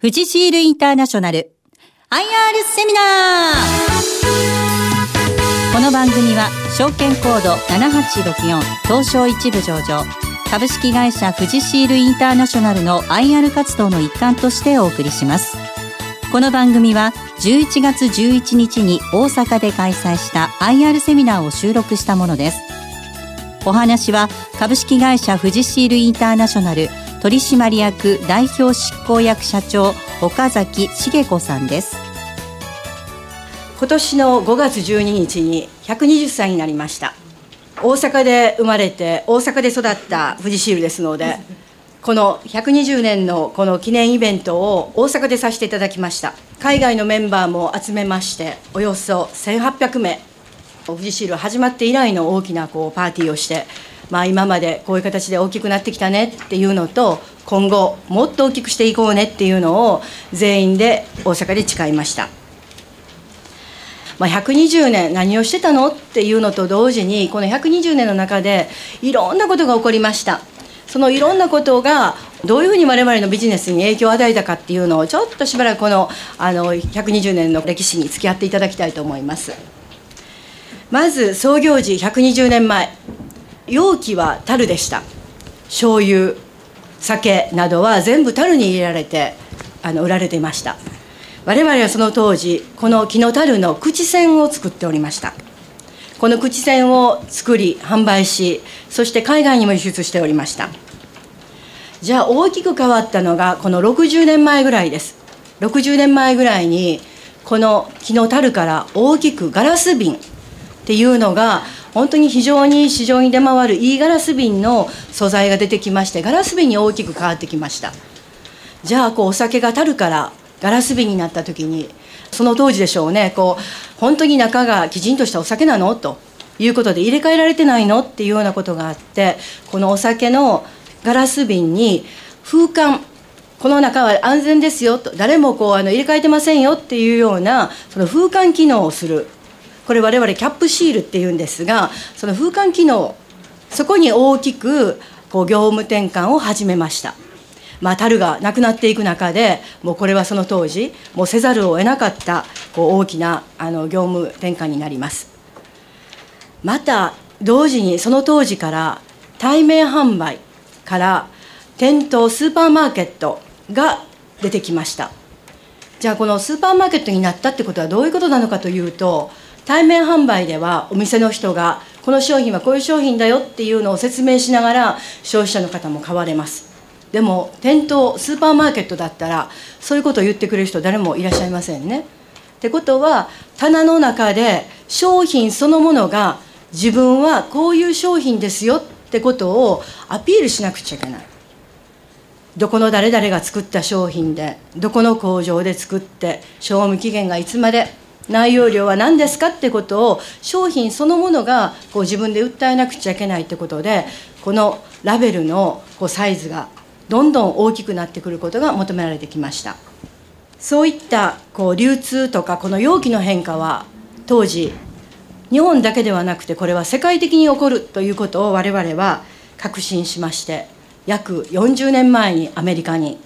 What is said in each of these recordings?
富士シールインターナショナル。IR セミナー。この番組は証券コード7864東証一部上場。株式会社富士シールインターナショナルの IR 活動の一環としてお送りします。この番組は11月11日に大阪で開催した IR セミナーを収録したものです。お話は株式会社富士シールインターナショナル取締役代表執行役社長岡崎茂子さんです。今年の5月12日に120歳になりました。大阪で生まれて大阪で育った富士シールですのでこの120年のこの記念イベントを大阪でさせていただきました。海外のメンバーも集めましておよそ1800名。富士シール始まって以来の大きなこうパーティーをしてまあ、今までこういう形で大きくなってきたねっていうのと今後もっと大きくしていこうねっていうのを全員で大阪で誓いました。まあ、120年何をしてたのっていうのと同時にこの120年の中でいろんなことが起こりました。そのいろんなことがどういうふうに我々のビジネスに影響を与えたかっていうのをちょっとしばらくこのあの120年の歴史に付き合っていただきたいと思います。まず創業時120年前。容器は樽でした。醤油酒などは全部樽に入れられてあの売られていました。我々はその当時この木の樽の口栓を作っておりました。この口栓を作り販売しそして海外にも輸出しておりました。じゃあ大きく変わったのがこの60年前ぐらいです。60年前ぐらいにこの木の樽から大きくガラス瓶っていうのが本当に非常に市場に出回るいいガラス瓶の素材が出てきましてガラス瓶に大きく変わってきました。じゃあこうお酒が足るからガラス瓶になった時にその当時でしょうねこう本当に中がきちんとしたお酒なの？ということで入れ替えられてないの？っていうようなことがあってこのお酒のガラス瓶に風管この中は安全ですよと誰もこうあの入れ替えてませんよっていうようなその風管機能をする。これ我々キャップシールっていうんですがその風管機能そこに大きくこう業務転換を始めました。まあ、樽がなくなっていく中でもうこれはその当時もうせざるを得なかったこう大きなあの業務転換になりますまた同時にその当時から対面販売から店頭スーパーマーケットが出てきましたじゃあこのスーパーマーケットになったってことはどういうことなのかというと対面販売ではお店の人がこの商品はこういう商品だよっていうのを説明しながら消費者の方も買われます。でも店頭スーパーマーケットだったらそういうことを言ってくれる人誰もいらっしゃいませんね。ってことは棚の中で商品そのものが自分はこういう商品ですよってことをアピールしなくちゃいけない。どこの誰々が作った商品でどこの工場で作って賞味期限がいつまで内容量は何ですかってことを商品そのものがこう自分で訴えなくちゃいけないってことでこのラベルのこうサイズがどんどん大きくなってくることが求められてきました。そういったこう流通とかこの容器の変化は当時日本だけではなくてこれは世界的に起こるということを我々は確信しまして約40年前にアメリカに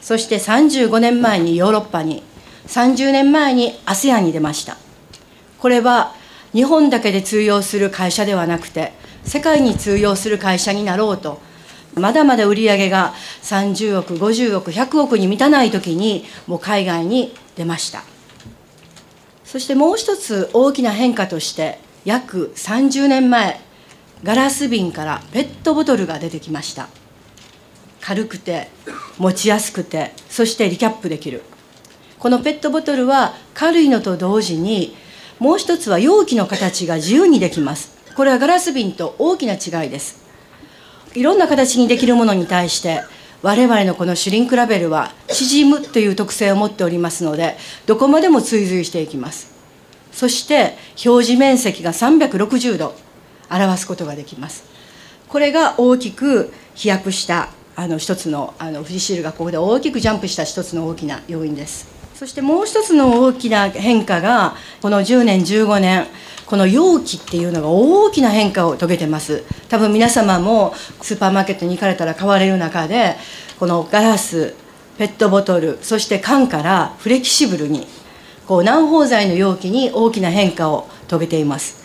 そして35年前にヨーロッパに30年前に ASEAN に出ました。これは日本だけで通用する会社ではなくて世界に通用する会社になろうとまだまだ売り上げが30億50億100億に満たない時にもう海外に出ました。そしてもう一つ大きな変化として約30年前ガラス瓶からペットボトルが出てきました。軽くて持ちやすくてそしてリキャップできる。このペットボトルは軽いのと同時にもう一つは容器の形が自由にできます。これはガラス瓶と大きな違いです。いろんな形にできるものに対して我々のこのシュリンクラベルは縮むという特性を持っておりますのでどこまでも追随していきます。そして表示面積が360度表すことができます。これが大きく飛躍したあの一つのあの富士シールがここで大きくジャンプした一つの大きな要因です。そしてもう一つの大きな変化がこの10年15年この容器っていうのが大きな変化を遂げてます。多分皆様もスーパーマーケットに行かれたら買われる中でこのガラスペットボトルそして缶からフレキシブルにこう軟包材の容器に大きな変化を遂げています。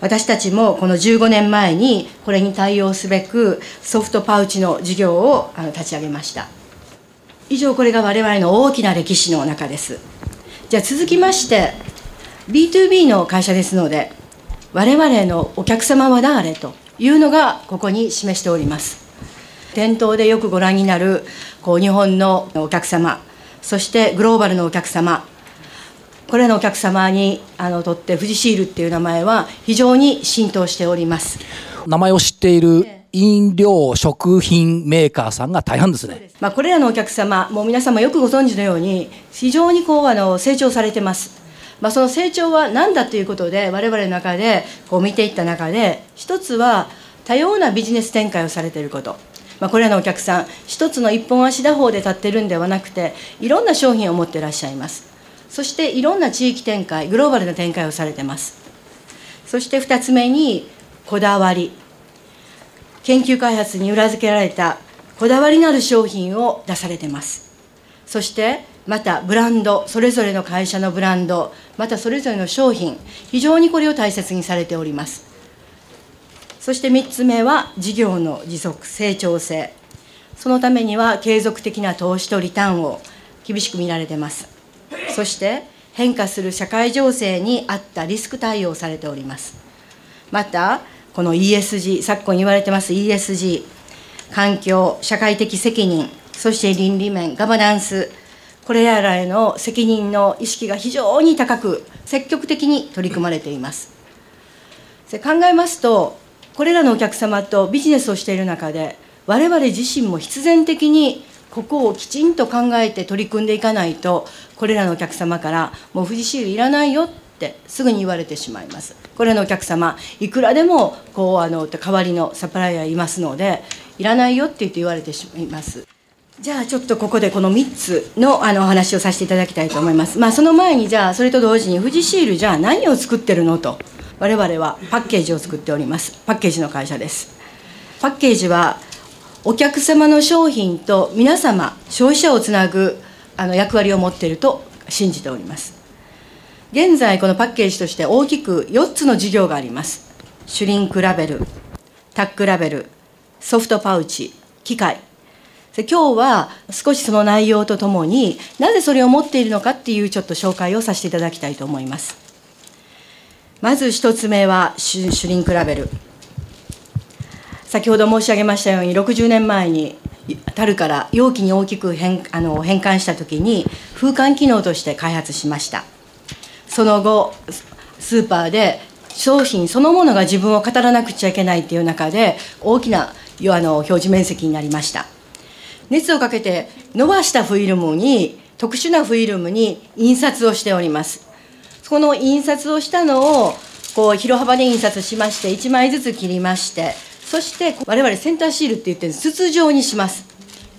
私たちもこの15年前にこれに対応すべくソフトパウチの事業を立ち上げました。以上これが我々の大きな歴史の中です。じゃあ続きまして B2B の会社ですので我々のお客様は誰というのがここに示しております。店頭でよくご覧になるこう日本のお客様そしてグローバルのお客様。これらのお客様にあのとって富士シールっていう名前は非常に浸透しております。名前を知っている飲料食品メーカーさんが大半ですね、まあ、これらのお客様もう皆様よくご存知のように非常にこうあの成長されてます。まあ、その成長は何だということで我々の中でこう見ていった中で一つは多様なビジネス展開をされていること。まあ、これらのお客さん一つの一本足打法で立ってるんではなくていろんな商品を持っていらっしゃいます。そしていろんな地域展開グローバルな展開をされてます。そして2つ目にこだわり。研究開発に裏付けられたこだわりのある商品を出されてます。そしてまたブランドそれぞれの会社のブランドまたそれぞれの商品非常にこれを大切にされております。そして3つ目は事業の持続成長性。そのためには継続的な投資とリターンを厳しく見られてます。そして変化する社会情勢に合ったリスク対応されております。またこの ESG 昨今言われてます ESG 環境社会的責任そして倫理面ガバナンスこれらへの責任の意識が非常に高く積極的に取り組まれています。考えますとこれらのお客様とビジネスをしている中で我々自身も必然的にここをきちんと考えて取り組んでいかないとこれらのお客様からもう富士シールいらないよってすぐに言われてしまいます。これのお客様いくらでもこうあの代わりのサプライヤーいますのでいらないよって言って言われてしまいます。じゃあちょっとここでこの3つのあのお話をさせていただきたいと思います。まあその前にじゃあそれと同時に富士シールじゃあ何を作ってるのと我々はパッケージを作っております。パッケージの会社です。パッケージはお客様の商品と皆様消費者をつなぐあの役割を持っていると信じております。現在このパッケージとして大きく4つの事業があります。シュリンクラベルタックラベルソフトパウチ機械。今日は少しその内容とともになぜそれを持っているのかっていうちょっと紹介をさせていただきたいと思います。まず1つ目はシュリンクラベル先ほど申し上げましたように60年前に樽から容器に大きく変あの変換した時に風管機能として開発しました。その後スーパーで商品そのものが自分を語らなくちゃいけないっていう中で大きなあの表示面積になりました。熱をかけて伸ばしたフィルムに特殊なフィルムに印刷をしております。この印刷をしたのをこう広幅で印刷しまして1枚ずつ切りましてそして我々センターシールって言って筒状にします。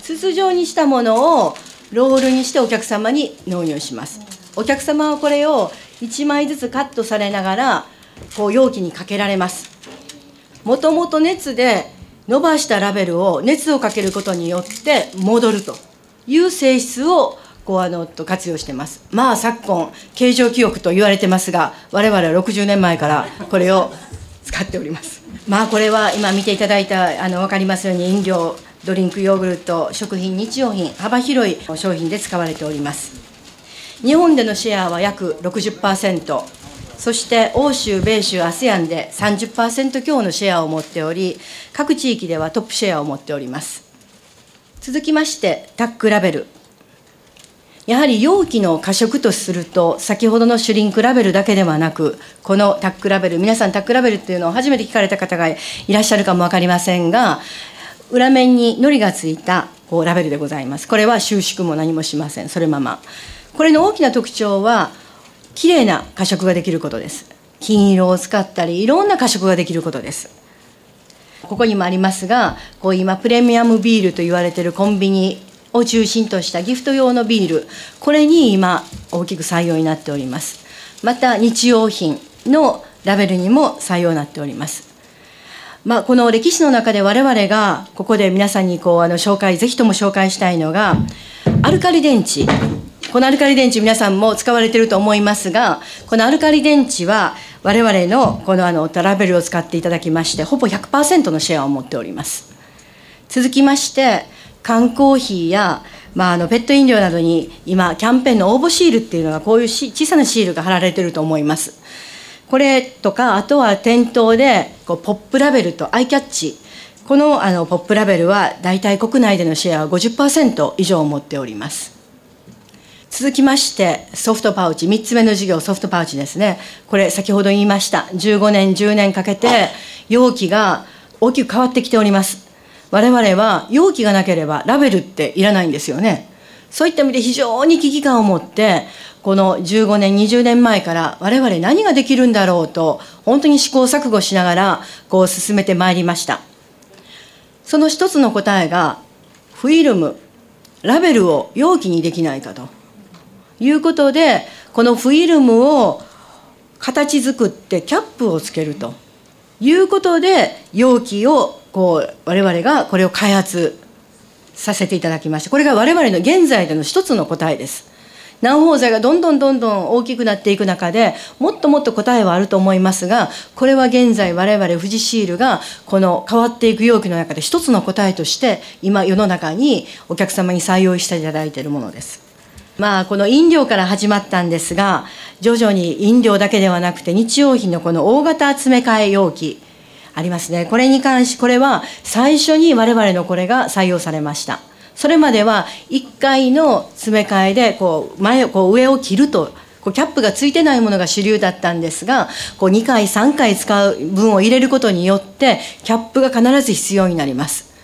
筒状にしたものをロールにしてお客様に納入します。お客様はこれを1枚ずつカットされながらこう容器にかけられます。もともと熱で伸ばしたラベルを熱をかけることによって戻るという性質をこうあのと活用してます。まあ昨今形状記憶と言われてますが我々は60年前からこれを使っております。まあこれは今見ていただいたあの分かりますように飲料ドリンクヨーグルト食品日用品幅広い商品で使われております。日本でのシェアは約60%そして欧州米州 ASEAN で30%強のシェアを持っており各地域ではトップシェアを持っております。続きましてタックラベル。やはり容器の過食とすると先ほどのシュリンクラベルだけではなくこのタックラベル皆さんタックラベルっていうのを初めて聞かれた方がいらっしゃるかも分かりませんが裏面に糊がついたこうラベルでございます。これは収縮も何もしません。それまま。これの大きな特徴は綺麗な過食ができることです。金色を使ったりいろんな過食ができることです。ここにもありますがこう今プレミアムビールと言われているコンビニを中心としたギフト用のビール。これに今大きく採用になっております。また日用品のラベルにも採用になっております。まあ、この歴史の中で我々がここで皆さんにこうあの紹介ぜひとも紹介したいのがアルカリ電池。このアルカリ電池皆さんも使われていると思いますがこのアルカリ電池は我々のこのあのトラベルを使っていただきましてほぼ100%のシェアを持っております。続きまして缶コーヒーやまあ、あのペット飲料などに今キャンペーンの応募シールっていうのがこういう小さなシールが貼られていると思います。これとかあとは店頭でこうポップラベルとアイキャッチ。このあのポップラベルは大体国内でのシェアは50%以上を持っております。続きましてソフトパウチ3つ目の事業ソフトパウチですねこれ先ほど言いました15年10年かけて容器が大きく変わってきております我々は容器がなければラベルっていらないんですよね。そういった意味で非常に危機感を持って、この15年、20年前から我々何ができるんだろうと、本当に試行錯誤しながら、こう進めてまいりました。その一つの答えが、フィルム、ラベルを容器にできないかということで、このフィルムを形作ってキャップをつけると。いうことで、容器をこう我々がこれを開発させていただきましてこれが我々の現在での一つの答えです。南方剤がどんどんどんどん大きくなっていく中でもっともっと答えはあると思いますがこれは現在我々富士シールがこの変わっていく容器の中で一つの答えとして今世の中にお客様に採用していただいているものです。まあこの飲料から始まったんですが徐々に飲料だけではなくて日用品のこの大型詰め替え容器ありますね。これに関し、これは最初に我々のこれが採用されました。それまでは1回の詰め替えでこう前こう上を切るとこうキャップがついてないものが主流だったんですがこう2回3回使う分を入れることによってキャップが必ず必要になります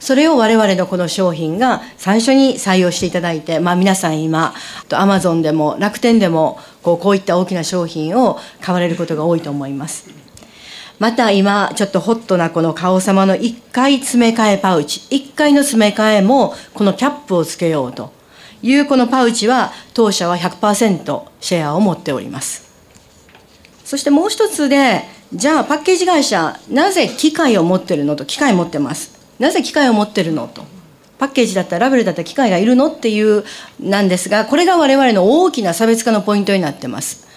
それを我々のこの商品が最初に採用していただいて、まあ、皆さん今アマゾンでも楽天でもこうこういった大きな商品を買われることが多いと思いますまた今、ちょっとホットなこの顔様の1回詰め替えパウチ、1回の詰め替えもこのキャップをつけようというこのパウチは当社は100%シェアを持っております。そしてもう一つで、じゃあパッケージ会社、なぜ機械を持ってるのと、機械持ってます。なぜ機械を持ってるの？と。パッケージだったらラベルだったら機械がいるの？っていうなんですが、これが我々の大きな差別化のポイントになってます。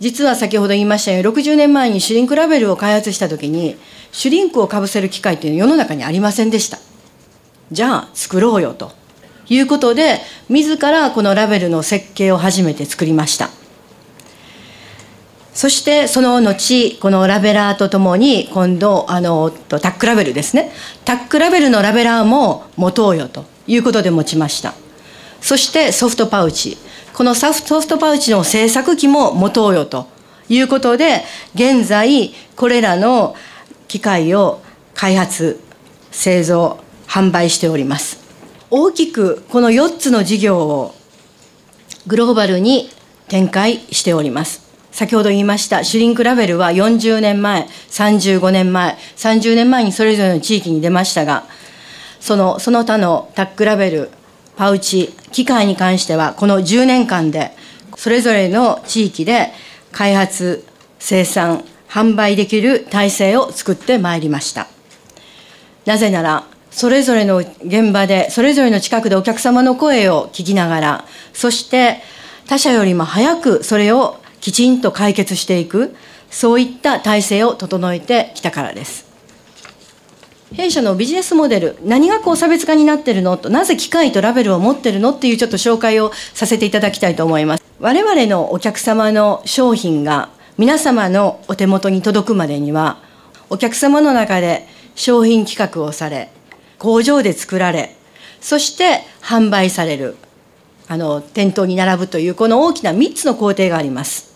実は先ほど言いましたように60年前にシュリンクラベルを開発した時にシュリンクをかぶせる機械っていうのは世の中にありませんでしたじゃあ作ろうよということで自らこのラベルの設計を初めて作りましたそしてその後このラベラーとともに今度あのタックラベルですねタックラベルのラベラーも持とうよということで持ちましたそしてソフトパウチこのソフトパウチの製作機も持とうよということで、現在、これらの機械を開発、製造、販売しております。大きくこの4つの事業をグローバルに展開しております。先ほど言いましたシュリンクラベルは40年前、35年前、30年前にそれぞれの地域に出ましたが、そのその他のタックラベル、パウチ、機械に関しては、この10年間で、それぞれの地域で開発、生産、販売できる体制を作ってまいりました。なぜなら、それぞれの現場で、それぞれの近くでお客様の声を聞きながら、そして他社よりも早くそれをきちんと解決していく、そういった体制を整えてきたからです。弊社のビジネスモデル、何がこう差別化になってるの？と、なぜ機械とラベルを持ってるの？っていうちょっと紹介をさせていただきたいと思います。我々のお客様の商品が皆様のお手元に届くまでには、お客様の中で商品企画をされ、工場で作られ、そして販売される、あの、店頭に並ぶという、この大きな3つの工程があります。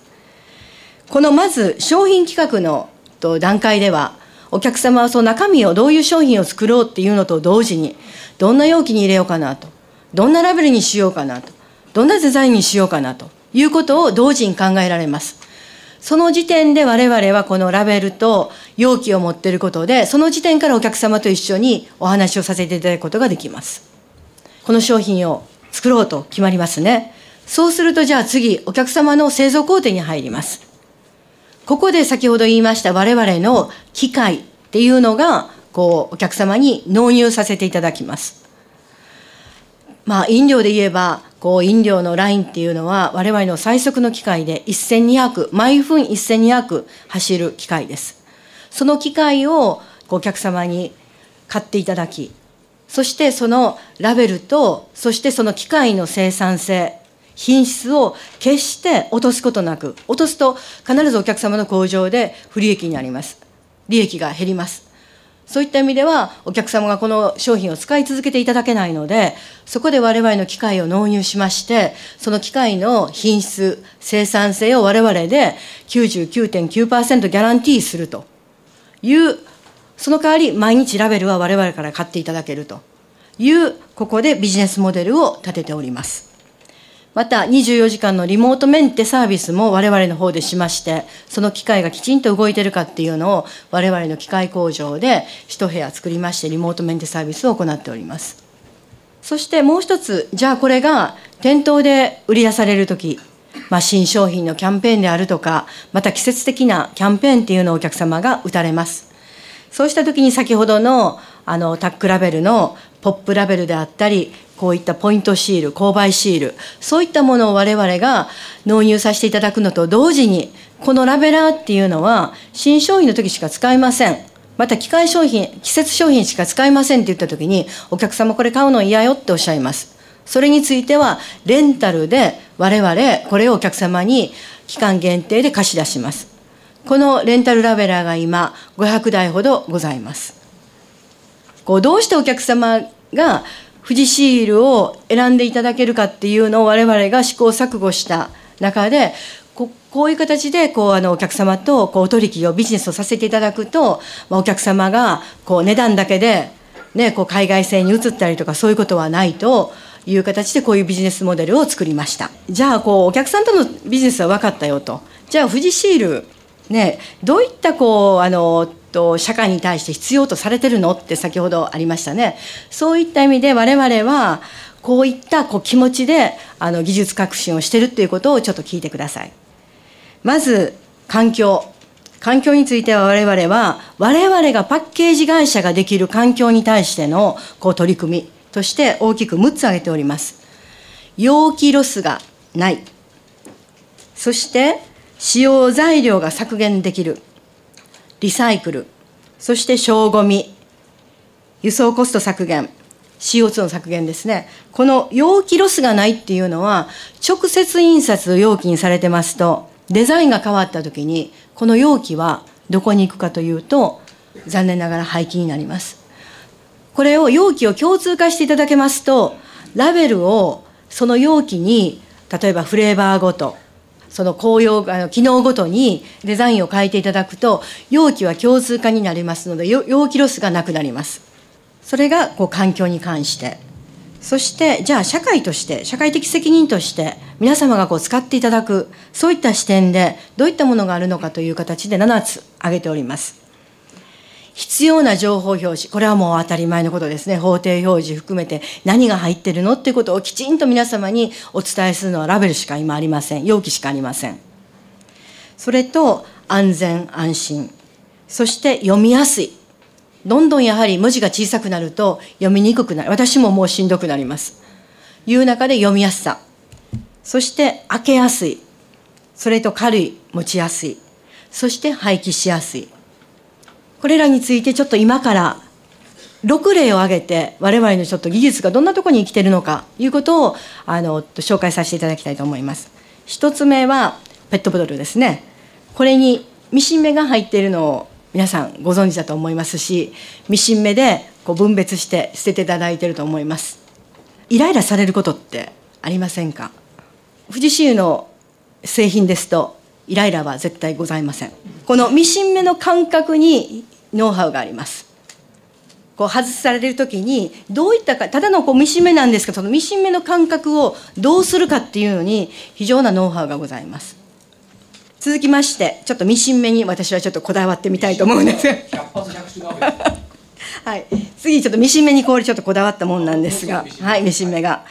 このまず商品企画の段階では、お客様はその中身をどういう商品を作ろうっていうのと同時にどんな容器に入れようかなとどんなラベルにしようかなとどんなデザインにしようかなということを同時に考えられます。その時点で我々はこのラベルと容器を持っていることでその時点からお客様と一緒にお話をさせていただくことができます。この商品を作ろうと決まりますね。そうするとじゃあ次お客様の製造工程に入ります。ここで先ほど言いました我々の機械っていうのが、こう、お客様に納入させていただきます。まあ飲料で言えばこう飲料のラインっていうのは我々の最速の機械で1200毎分1200走る機械ですその機械をお客様に買っていただきそしてそのラベルとそしてその機械の生産性品質を決して落とすことなく落とすと必ずお客様の工場で不利益になります。利益が減ります。そういった意味ではお客様がこの商品を使い続けていただけないのでそこで我々の機械を納入しましてその機械の品質生産性を我々で99.9%ギャランティーするというその代わり毎日ラベルは我々から買っていただけるというここでビジネスモデルを立てております。また24時間のリモートメンテサービスも我々の方でしまして、その機械がきちんと動いてるかっていうのを我々の機械工場で一部屋作りましてリモートメンテサービスを行っております。そしてもう一つ、じゃあこれが店頭で売り出されるとき、まあ、新商品のキャンペーンであるとか、また季節的なキャンペーンっていうのをお客様が打たれます。そうしたときに先ほどのあのタックラベルのポップラベルであったり、こういったポイントシール、購買シール、そういったものを我々が納入させていただくのと同時に、このラベラーっていうのは、新商品の時しか使えません。また機械商品、季節商品しか使えませんって言った時に、お客様これ買うの嫌よっておっしゃいます。それについては、レンタルで我々、これをお客様に期間限定で貸し出します。このレンタルラベラーが今、500台ほどございます。こうどうしてお客様が富士シールを選んでいただけるかっていうのを我々が試行錯誤した中でここういう形でこうあのお客様とこう取引をビジネスをさせていただくと、まあ、お客様がこう値段だけで、ね、こう海外製に移ったりとかそういうことはないという形でこういうビジネスモデルを作りました。じゃあこうお客さんとのビジネスは分かったよと。じゃあ富士シールねどういったこうあのと社会に対して必要とされてるのって先ほどありましたね。そういった意味で我々はこういったこう気持ちであの技術革新をしてるっていうことをちょっと聞いてください。まず環境。環境については我々は我々がパッケージ会社ができる環境に対してのこう取り組みとして大きく6つ挙げております。容器ロスがない。そして使用材料が削減できる。リサイクル、そして省ごみ、輸送コスト削減、CO2 の削減ですね。この容器ロスがないっていうのは、直接印刷を容器にされてますと、デザインが変わった時に、この容器はどこに行くかというと、残念ながら廃棄になります。これを容器を共通化していただけますと、ラベルをその容器に、例えばフレーバーごと、その紅葉あの機能ごとにデザインを変えていただくと容器は共通化になりますので容器ロスがなくなります。それがこう環境に関して。そしてじゃあ社会として社会的責任として皆様がこう使っていただくそういった視点でどういったものがあるのかという形で7つ挙げております。必要な情報表示、これはもう当たり前のことですね。法定表示含めて何が入ってるのっていうことをきちんと皆様にお伝えするのはラベルしか今ありません。容器しかありません。それと安全安心。そして読みやすい。どんどんやはり文字が小さくなると読みにくくなる。私ももうしんどくなります。いう中で読みやすさ。そして開けやすい。それと軽い、持ちやすい。そして廃棄しやすい。これらについてちょっと今から6例を挙げて我々のちょっと技術がどんなところに生きているのかということをあの紹介させていただきたいと思います。一つ目はペットボトルですね。これにミシン目が入っているのを皆さんご存知だと思いますしミシン目でこう分別して捨てていただいていると思います。イライラされることってありませんか？富士市の製品ですとイライラは絶対ございませんこのミシン目の感覚にノウハウがあります。こう外される時にどういったかただのこうミシン目なんですけどそのミシン目の感覚をどうするかっていうのに非常なノウハウがございます。続きましてちょっとミシン目に私はちょっとこだわってみたいと思うんです。はい、次ちょっとミシン目にこれちょっとこだわったもんなんですが。はいミシン目が。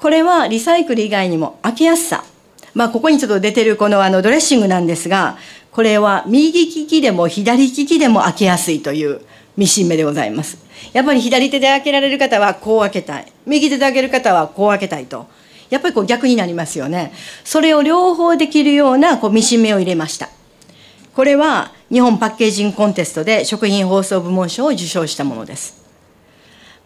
これはリサイクル以外にも開けやすさ。まあここにちょっと出てるこのあのドレッシングなんですがこれは右利きでも左利きでも開けやすいというミシン目でございます。やっぱり左手で開けられる方はこう開けたい。右手で開ける方はこう開けたいと。やっぱりこう逆になりますよね。それを両方できるようなこうミシン目を入れました。これは日本パッケージングコンテストで食品包装部門賞を受賞したものです。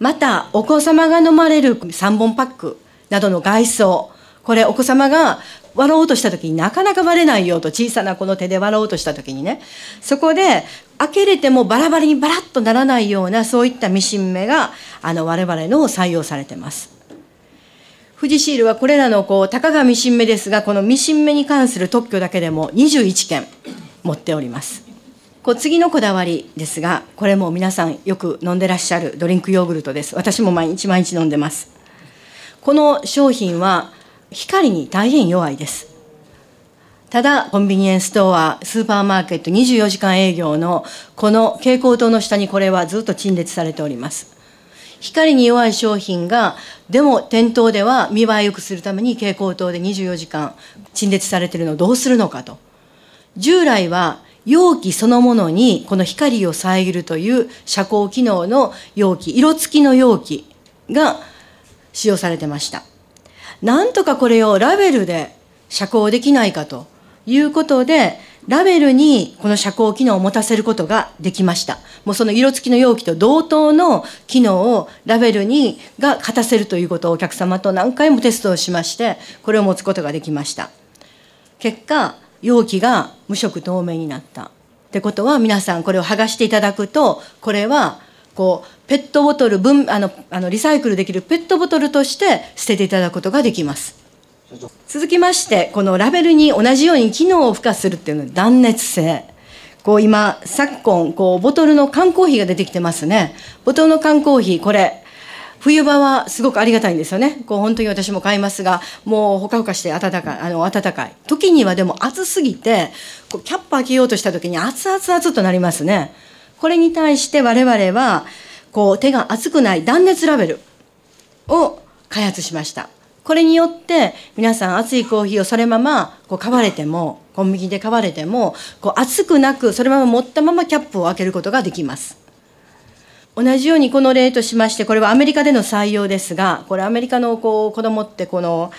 また、お子様が飲まれる3本パックなどの外装、これお子様が割ろうとした時になかなか割れないよと小さなこの手で割ろうとした時にね。そこで開けれてもバラバラにバラッとならないようなそういったミシン目があの我々の採用されてます。富士シールはこれらのこうたかがミシン目ですがこのミシン目に関する特許だけでも21件持っております。こう次のこだわりですがこれも皆さんよく飲んでらっしゃるドリンクヨーグルトです。私も毎日毎日飲んでます。この商品は光に大変弱いです。ただ、コンビニエンスストア、スーパーマーケット24時間営業のこの蛍光灯の下にこれはずっと陳列されております。光に弱い商品が、でも店頭では見栄え良くするために蛍光灯で24時間陳列されているのをどうするのかと。従来は容器そのものにこの光を遮るという遮光機能の容器、色付きの容器が使用されてました。なんとかこれをラベルで遮光できないかということで、ラベルにこの遮光機能を持たせることができました。もうその色付きの容器と同等の機能をラベルにが勝たせるということをお客様と何回もテストをしまして、これを持つことができました。結果、容器が無色透明になった。ってことは皆さんこれを剥がしていただくと、これはこうペットボトル分あのあのリサイクルできるペットボトルとして捨てていただくことができます続きましてこのラベルに同じように機能を付加するっていうのは断熱性こう今昨今こうボトルの缶コーヒーが出てきてますねボトルの缶コーヒーこれ冬場はすごくありがたいんですよね。こう本当に私も買いますが、もうほかほかして暖かい、あの、暖かい。時にはでも暑すぎて、こうキャップ開けようとした時に熱々熱となりますね。これに対して我々は、こう手が熱くない断熱ラベルを開発しました。これによって皆さん熱いコーヒーをそのままこう買われても、コンビニで買われても、こう熱くなくそのまま持ったままキャップを開けることができます。同じようにこの例としまして、これはアメリカでの採用ですが、これアメリカのこう子供ってこの、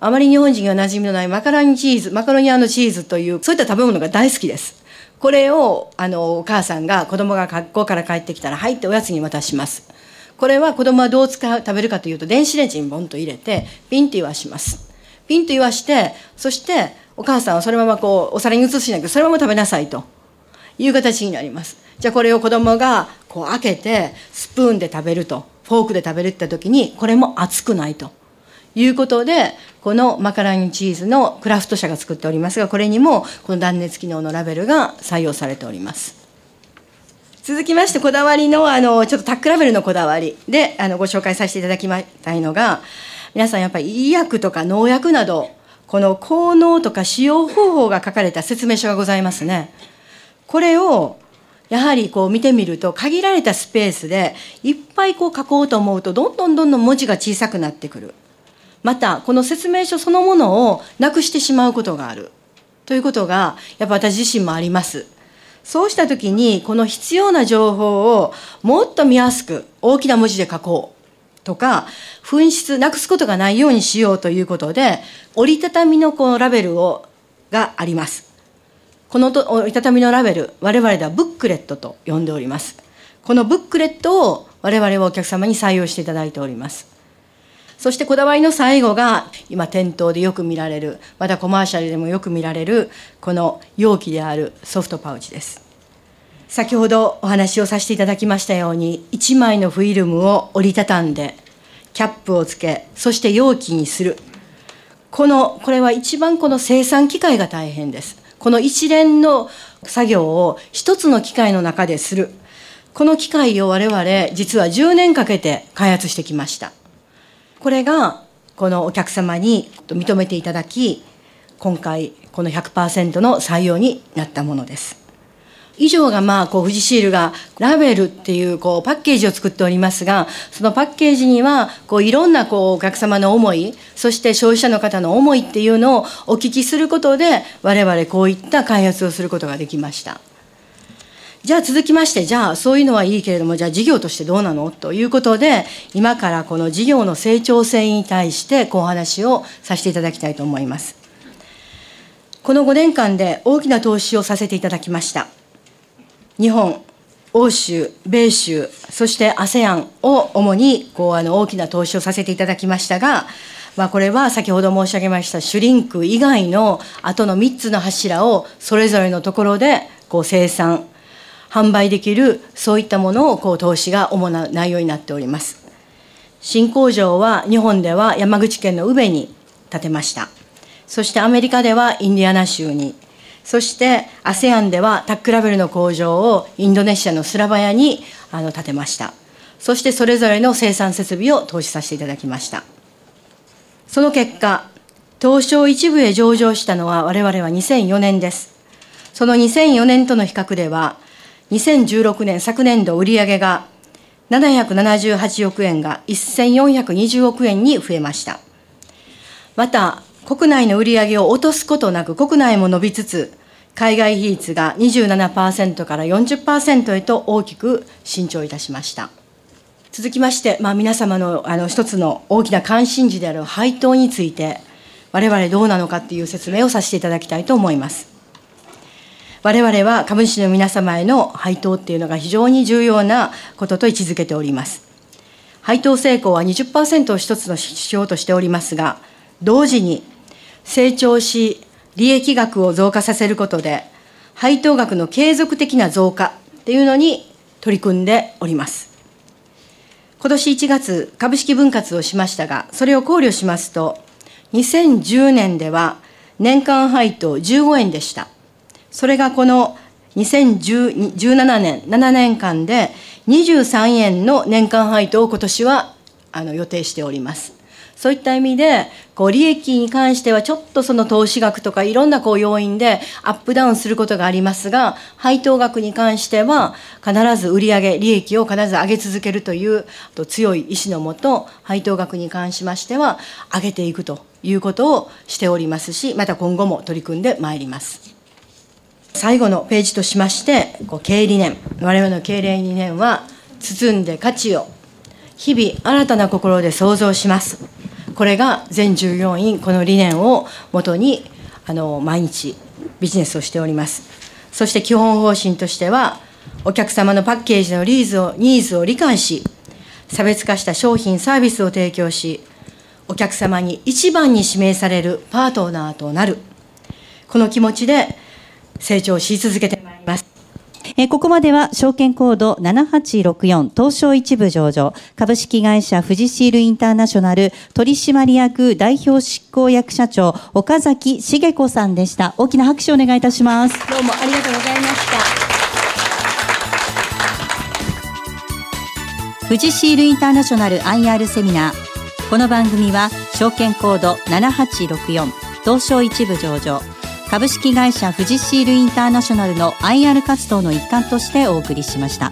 あまり日本人が馴染みのないマカロニチーズ、マカロニアのチーズという、そういった食べ物が大好きです。これをあのお母さんが子供が学校から帰ってきたら入っておやつに渡します。これは子供はどう使う食べるかというと電子レンジにボンと入れてピンと言わします。ピンと言わしてそしてお母さんはそのままこうお皿に移すしなきゃそのまま食べなさいと。いう形になります。じゃあこれを子供がこう開けてスプーンで食べるとフォークで食べるって言った時にこれも熱くないと。いうことでこのマカロニチーズのクラフト社が作っておりますがこれにもこの断熱機能のラベルが採用されております。続きましてこだわりのあのちょっとタックラベルのこだわりであのご紹介させていただきたいのが皆さんやっぱり医薬とか農薬などこの効能とか使用方法が書かれた説明書がございますね。これをやはりこう見てみると限られたスペースでいっぱいこう書こうと思うとどんどんどんどん文字が小さくなってくる。またこの説明書そのものをなくしてしまうことがある。ということがやっぱ私自身もあります。そうした時にこの必要な情報をもっと見やすく大きな文字で書こうとか紛失なくすことがないようにしようということで折りたたみのこのラベルをがあります。この折りたたみのラベル我々ではブックレットと呼んでおります。このブックレットを我々はお客様に採用していただいております。そしてこだわりの最後が今店頭でよく見られるまたコマーシャルでもよく見られるこの容器であるソフトパウチです。先ほどお話をさせていただきましたように1枚のフィルムを折りたたんでキャップをつけそして容器にする。このこれは一番この生産機械が大変です。この一連の作業を一つの機械の中でする。この機械を我々実は10年かけて開発してきました。これがこのお客様に認めていただき今回この100%の採用になったものです。以上がまあこう富士シールがラベルっていうこうパッケージを作っておりますがそのパッケージにはこういろんなこうお客様の思いそして消費者の方の思いっていうのをお聞きすることで我々こういった開発をすることができました。じゃあ続きまして、じゃあそういうのはいいけれども、じゃあ事業としてどうなの？ということで、今からこの事業の成長性に対してお話をさせていただきたいと思います。この5年間で大きな投資をさせていただきました。日本、欧州、米州、そして ASEAN を主にこうあの大きな投資をさせていただきましたが、まあ、これは先ほど申し上げましたシュリンク以外のあとの3つの柱をそれぞれのところでこう生産、販売できるそういったものをこう投資が主な内容になっております。新工場は日本では山口県の宇部に建てました。そしてアメリカではインディアナ州に。そして ASEAN ではタックラベルの工場をインドネシアのスラバヤにあの建てました。そしてそれぞれの生産設備を投資させていただきました。その結果東証一部へ上場したのは我々は2004年です。その2004年との比較では2016年昨年度売上が778億円が1420億円に増えました。また、国内の売上を落とすことなく国内も伸びつつ、海外比率が27%から40%へと大きく伸長いたしました。続きまして、まあ、皆様のあの一つの大きな関心事である配当について、我々どうなのかっていう説明をさせていただきたいと思います。我々は株主の皆様への配当っていうのが非常に重要なことと位置づけております。配当成功は20%を一つの指標としておりますが、同時に成長し、利益額を増加させることで、配当額の継続的な増加っていうのに取り組んでおります。今年1月、株式分割をしましたが、それを考慮しますと、2010年では年間配当15円でした。それがこの2017年、7年間で23円の年間配当を今年はあの予定しております。そういった意味で、こう利益に関してはちょっとその投資額とかいろんなこう要因でアップダウンすることがありますが、配当額に関しては必ず売上利益を必ず上げ続けるというと強い意志のもと、配当額に関しましては上げていくということをしておりますし、また今後も取り組んでまいります。最後のページとしまして、こう経営理念、我々の経営理念は、包んで価値を、日々新たな心で創造します。これが全従業員、この理念をもとに、あの、毎日ビジネスをしております。そして基本方針としては、お客様のパッケージのリーズをニーズを理解し、差別化した商品、サービスを提供し、お客様に一番に指名されるパートナーとなる。この気持ちで成長し続けてまいります。えここまでは証券コード7864東証一部上場株式会社富士シールインターナショナル取締役代表執行役社長岡崎茂子さんでした。大きな拍手をお願いいたします。どうもありがとうございました。富士シールインターナショナル IR セミナー。この番組は証券コード7864東証一部上場株式会社フジシールインターナショナルの IR 活動の一環としてお送りしました。